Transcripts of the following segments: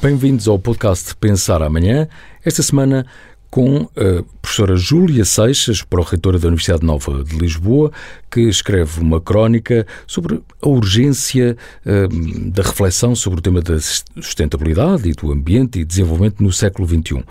Bem-vindos ao podcast Pensar Amanhã. Esta semana com a professora Júlia Seixas, pró-reitora da Universidade Nova de Lisboa, que escreve uma crónica sobre a urgência uh, da reflexão sobre o tema da sustentabilidade e do ambiente e desenvolvimento no século XXI. Uh,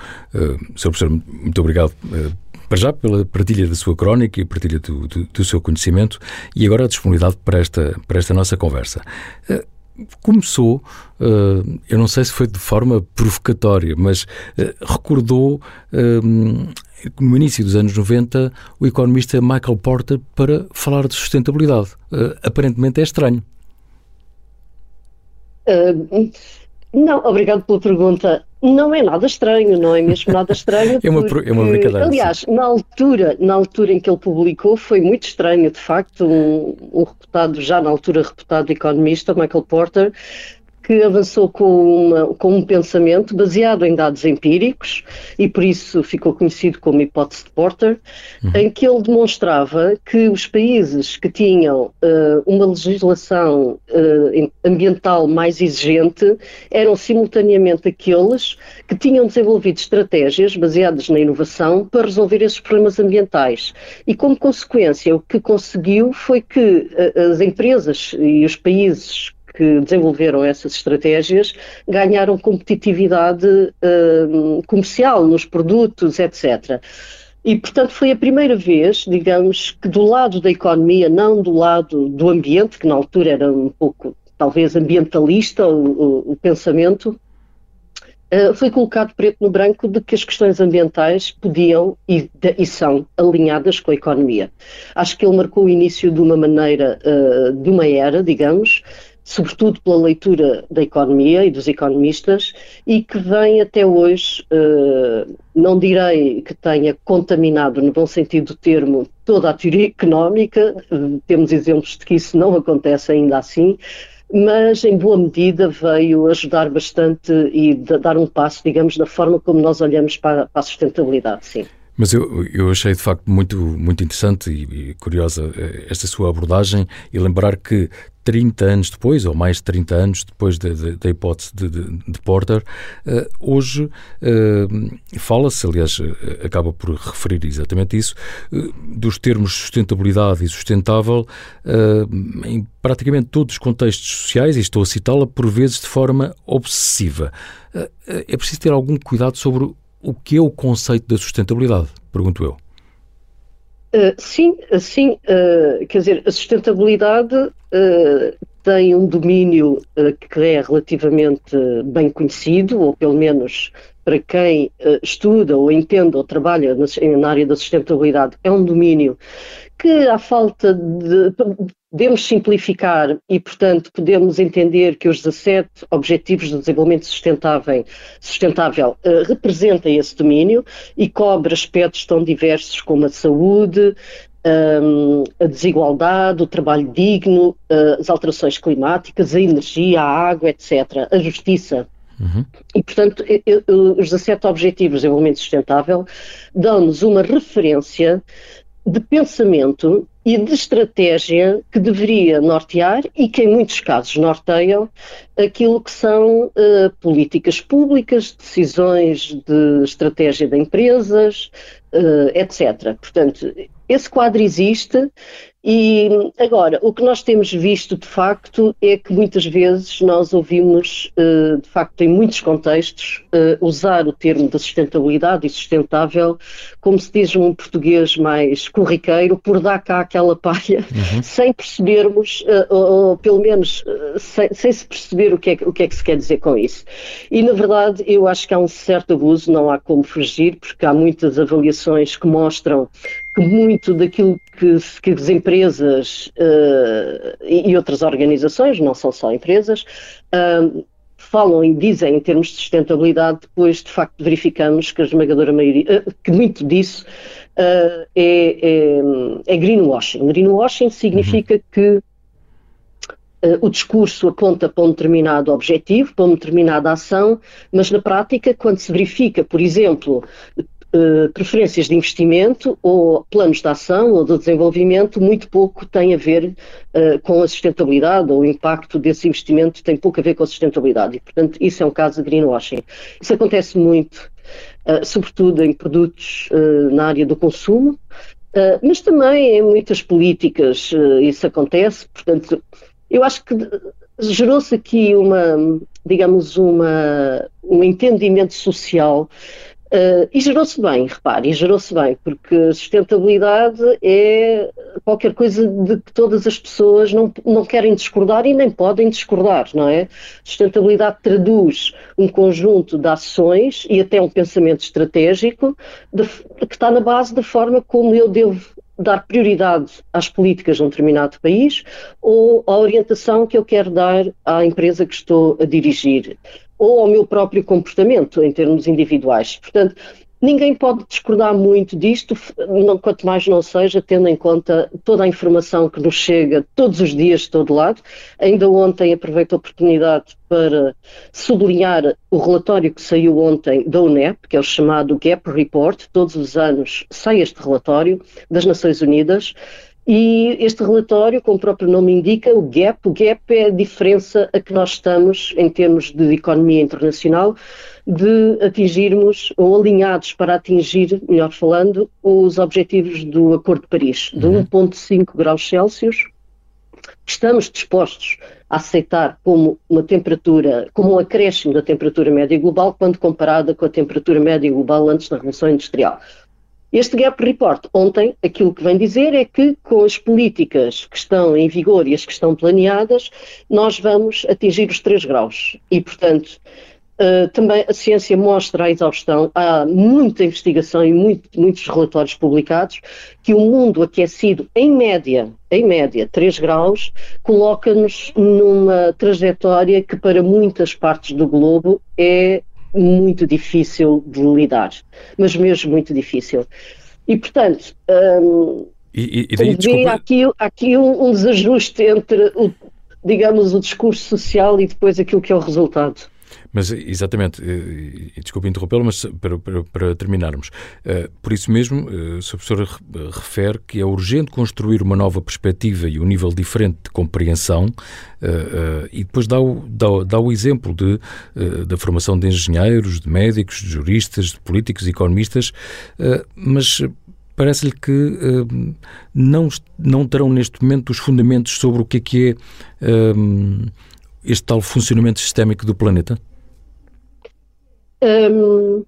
Sr. Professor, muito obrigado uh, para já pela partilha da sua crónica e partilha do, do, do, seu conhecimento e agora a disponibilidade para esta, para esta nossa conversa. Uh, começou, uh, eu não sei se foi de forma provocatória, mas uh, recordou no início dos anos 90 o economista Michael Porter para falar de sustentabilidade. aparentemente é estranho. não, obrigado pela pergunta. Não é nada estranho, não é mesmo nada estranho. é, uma, é uma brincadeira. Aliás, na altura, na altura em que ele publicou, foi muito estranho, de facto, um, um reputado, já na altura reputado economista, Michael Porter, que avançou com, uma, com, um pensamento baseado em dados empíricos e por isso ficou conhecido como hipótese de Porter, uhum. em que ele demonstrava que os países que tinham uh, uma legislação uh, ambiental mais exigente eram simultaneamente aqueles que tinham desenvolvido estratégias baseadas na inovação para resolver esses problemas ambientais. E como consequência, o que conseguiu foi que uh, as empresas e os países que desenvolveram essas estratégias ganharam competitividade uh, comercial nos produtos, etc. E, portanto, foi a primeira vez, digamos, que do lado da economia, não do lado do ambiente, que na altura era um pouco, talvez, ambientalista o, o, o pensamento, uh, foi colocado preto no branco de que as questões ambientais podiam e, de, e, são alinhadas com a economia. Acho que ele marcou o início de uma maneira, uh, de uma era, digamos, sobretudo pela leitura da economia e dos economistas, e que vem até hoje, uh, não direi que tenha contaminado, no bom sentido do termo, toda a teoria económica, temos exemplos de que isso não acontece ainda assim, mas em boa medida veio ajudar bastante e dar um passo, digamos, da forma como nós olhamos para a sustentabilidade, sim. Mas eu, eu achei de facto muito, muito interessante e, e curiosa eh, esta sua abordagem e lembrar que 30 anos depois, ou mais de 30 anos depois da de, de, hipótese de, de Porter, uh, hoje uh, fala-se, aliás, acaba por referir exatamente isso, uh, dos termos sustentabilidade e sustentável em praticamente todos os contextos sociais, e estou a citá-la por vezes de forma obsessiva. é preciso ter algum cuidado sobre o que é o conceito da sustentabilidade? Pergunto eu. Uh, sim, sim, uh, quer dizer, a sustentabilidade uh, tem um domínio que é relativamente bem conhecido, ou pelo menos para quem estuda ou entende ou trabalha na, na área da sustentabilidade, é um domínio que, à falta de, podemos simplificar e, portanto, podemos entender que os 17 Objetivos de Desenvolvimento Sustentável, sustentável uh, representa esse domínio e cobre aspectos tão diversos como a saúde, um, a desigualdade, o trabalho digno, uh, as alterações climáticas, a energia, a água, etc., a justiça. Uhum. E, portanto, os 17 Objetivos de Desenvolvimento Sustentável dão-nos uma referência de pensamento e de estratégia que deveria nortear e que em muitos casos norteiam aquilo que são uh, políticas públicas, decisões de estratégia de empresas, uh, etc. Portanto, esse quadro existe e agora, o que nós temos visto de facto é que muitas vezes nós ouvimos, eh, de facto, em muitos contextos, eh, usar o termo da sustentabilidade e sustentável, como se diz num português mais corriqueiro, por dar cá aquela palha, uhum. sem percebermos, eh, ou, ou pelo menos sem, sem, se perceber o que, é, o que é que se quer dizer com isso. E, na verdade, eu acho que há um certo abuso, não há como fugir, porque há muitas avaliações que mostram que muito daquilo que, que as empresas uh, e, outras organizações, não são só empresas, uh, falam e dizem em termos de sustentabilidade, depois de facto verificamos que a esmagadora maioria, que muito disso é, é, é, greenwashing. Greenwashing significa uhum. que o discurso aponta para um determinado objetivo, para uma determinada ação, mas na prática, quando se verifica, por exemplo, uh, preferências de investimento ou planos de ação ou de desenvolvimento, muito pouco tem a ver uh, com a sustentabilidade ou o impacto desse investimento tem pouco a ver com a sustentabilidade. E, portanto, isso é um caso de greenwashing. Isso acontece muito, uh, sobretudo em produtos na área do consumo, mas também em muitas políticas isso acontece. Portanto, eu acho que gerou-se aqui uma, digamos, uma, um entendimento social Uh, e gerou-se bem, repare, gerou-se bem, porque sustentabilidade é qualquer coisa de que todas as pessoas não, não querem discordar e nem podem discordar, não é? Sustentabilidade traduz um conjunto de ações e até um pensamento estratégico de, que está na base da forma como eu devo dar prioridade às políticas de um determinado país ou à orientação que eu quero dar à empresa que estou a dirigir ou ao meu próprio comportamento em termos individuais. Portanto, ninguém pode discordar muito disto, quanto mais não seja, tendo em conta toda a informação que nos chega todos os dias de todo lado. Ainda ontem aproveito a oportunidade para sublinhar o relatório que saiu ontem da UNEP, que é o chamado GAP Report. Todos os anos sai este relatório das Nações Unidas e este relatório, como o próprio nome indica, o gap, o gap é a diferença a que nós estamos em termos de economia internacional, de atingirmos, ou alinhados para atingir, melhor falando, os objetivos do Acordo de Paris, de uhum. 1,5 graus Celsius. Estamos dispostos a aceitar como uma temperatura, como um acréscimo da temperatura média global quando comparada com a temperatura média global antes da Revolução Industrial. Este Gap Report, ontem, aquilo que vem dizer é que, com as políticas que estão em vigor e as que estão planeadas, nós vamos atingir os 3 graus. E, portanto, Uh, também a ciência mostra a exaustão, há muita investigação e muito, muitos relatórios publicados que o mundo aquecido, em média, em média, 3 graus, coloca-nos numa trajetória que para muitas partes do globo é muito difícil de lidar, mas mesmo muito difícil. E, portanto, um, e, e daí, desculpa... aqui, aqui um, um desajuste entre, o, digamos, o discurso social e depois aquilo que é o resultado. Mas, exatamente, e desculpe interrompê-lo, mas para, para, para, terminarmos, eh, por isso mesmo, eh, o Sr. Professor refere que é urgente construir uma nova perspectiva e um nível diferente de compreensão, eh, e depois dá o, dá, dá o exemplo de, da formação de engenheiros, de médicos, de juristas, de políticos, de economistas, mas parece-lhe que não, não terão neste momento os fundamentos sobre o que é que é este tal funcionamento sistémico do planeta? Hum,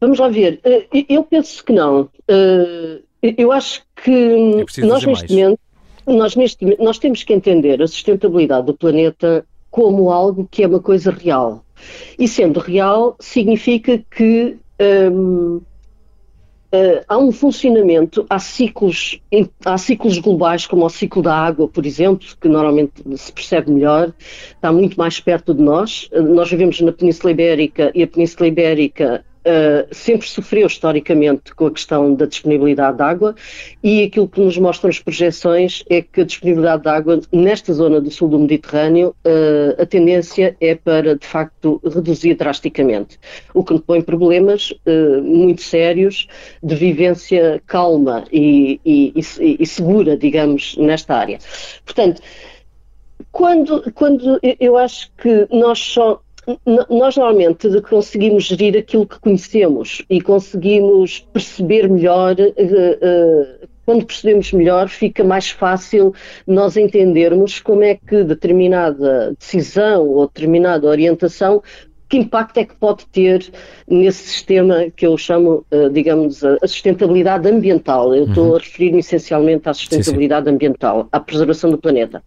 vamos lá ver. Eh, eu penso que não. Eh, eu acho que é nós neste, momento, nós neste momento nós temos que entender a sustentabilidade do planeta como algo que é uma coisa real. E sendo real, significa que hum, Uh, há um funcionamento, há ciclos, há ciclos globais, como o ciclo da água, por exemplo, que normalmente se percebe melhor, está muito mais perto de nós. Uh, nós vivemos na Península Ibérica e a Península Ibérica uh, sempre sofreu historicamente com a questão da disponibilidade de água e aquilo que nos mostram as projeções é que a disponibilidade de água nesta zona do sul do Mediterrâneo, uh, a tendência é para, de facto, reduzir drasticamente, o que põe problemas uh, muito sérios de vivência calma e, e, e, e segura, digamos, nesta área. Portanto, quando, quando eu acho que nós só nós normalmente conseguimos gerir aquilo que conhecemos e conseguimos perceber melhor. Uh, uh, quando percebemos melhor, fica mais fácil nós entendermos como é que determinada decisão ou determinada orientação que impacto é que pode ter nesse sistema que eu chamo, digamos, a sustentabilidade ambiental. Eu estou uhum. a referir-me essencialmente à sustentabilidade sim, sim. ambiental, à preservação do planeta.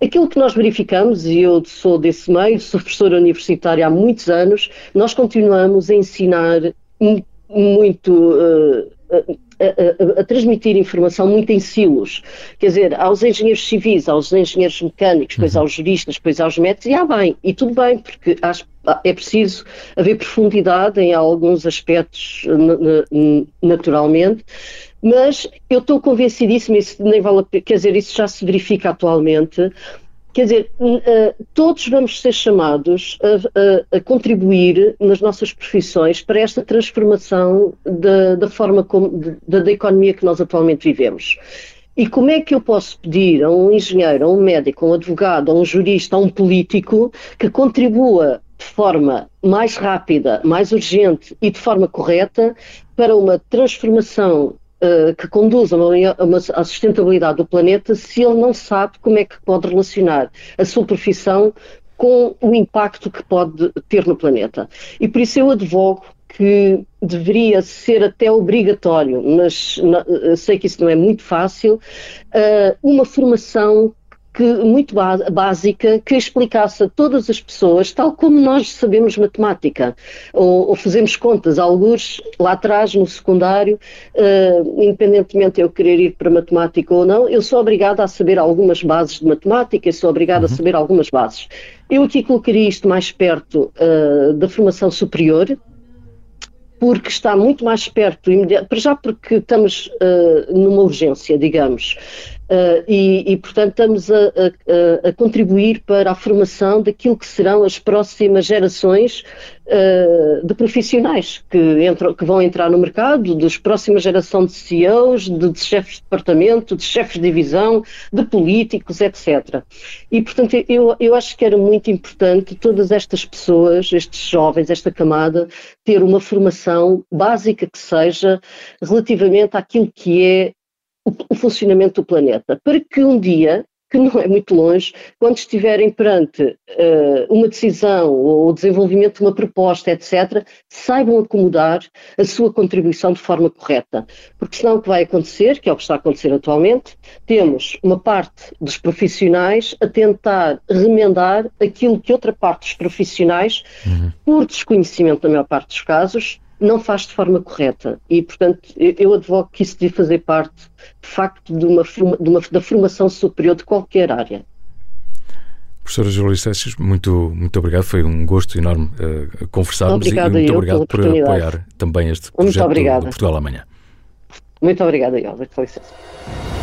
Aquilo que nós verificamos, e eu sou desse meio, sou professora universitária há muitos anos, nós continuamos a ensinar muito. Uh, a, a, a, transmitir informação muito em silos. Quer dizer, aos engenheiros civis, aos engenheiros mecânicos, depois uhum. aos juristas, depois aos médicos, e há bem, e tudo bem, porque acho, é preciso haver profundidade em alguns aspectos naturalmente, mas eu estou convencidíssima, isso nem vale quer dizer, isso já se verifica atualmente, Quer dizer, todos vamos ser chamados a, a, a, contribuir nas nossas profissões para esta transformação da, da forma como, da, da economia que nós atualmente vivemos. E como é que eu posso pedir a um engenheiro, a um médico, a um advogado, a um jurista, a um político que contribua de forma mais rápida, mais urgente e de forma correta para uma transformação uh, que conduza a uma, a uma, à sustentabilidade do planeta se ele não sabe como é que pode relacionar a sua profissão com o impacto que pode ter no planeta. E por isso eu advogo que deveria ser até obrigatório, mas sei que isso não é muito fácil, uh, uma formação que, muito básica que explicasse a todas as pessoas, tal como nós sabemos matemática, ou, ou fazemos contas, alguns lá atrás no secundário, uh, independentemente de eu querer ir para matemática ou não, eu sou obrigada a saber algumas bases de matemática, eu sou obrigada uhum. a saber algumas bases. Eu aqui colocaria isto mais perto uh, da formação superior, porque está muito mais perto, para já porque estamos uh, numa urgência, digamos, uh, e, e, portanto estamos a, a, a, contribuir para a formação daquilo que serão as próximas gerações uh, de profissionais que, entram, que vão entrar no mercado, das próximas gerações de CEOs, de, de chefes de departamento, de chefes de divisão, de políticos, etc. E, portanto, eu, eu acho que era muito importante todas estas pessoas, estes jovens, esta camada, ter uma formação básica que seja relativamente àquilo que é o funcionamento do planeta, para que um dia que não é muito longe, quando estiverem perante uh, uma decisão ou o desenvolvimento de uma proposta, etc., saibam acomodar a sua contribuição de forma correta. Porque senão o que vai acontecer, que é o que está a acontecer atualmente, temos uma parte dos profissionais a tentar remendar aquilo que outra parte dos profissionais, uhum. por desconhecimento na maior parte dos casos, não faz de forma correta. E, portanto, eu advogo que isso deve fazer parte, de facto, de uma, de uma, da formação superior de qualquer área. Professora Júlia Seixas, muito, muito obrigado. Foi um gosto enorme uh, conversarmos obrigada e muito obrigado por apoiar também este projeto do, do Portugal Amanhã. Muito obrigada, Iota. Com licença.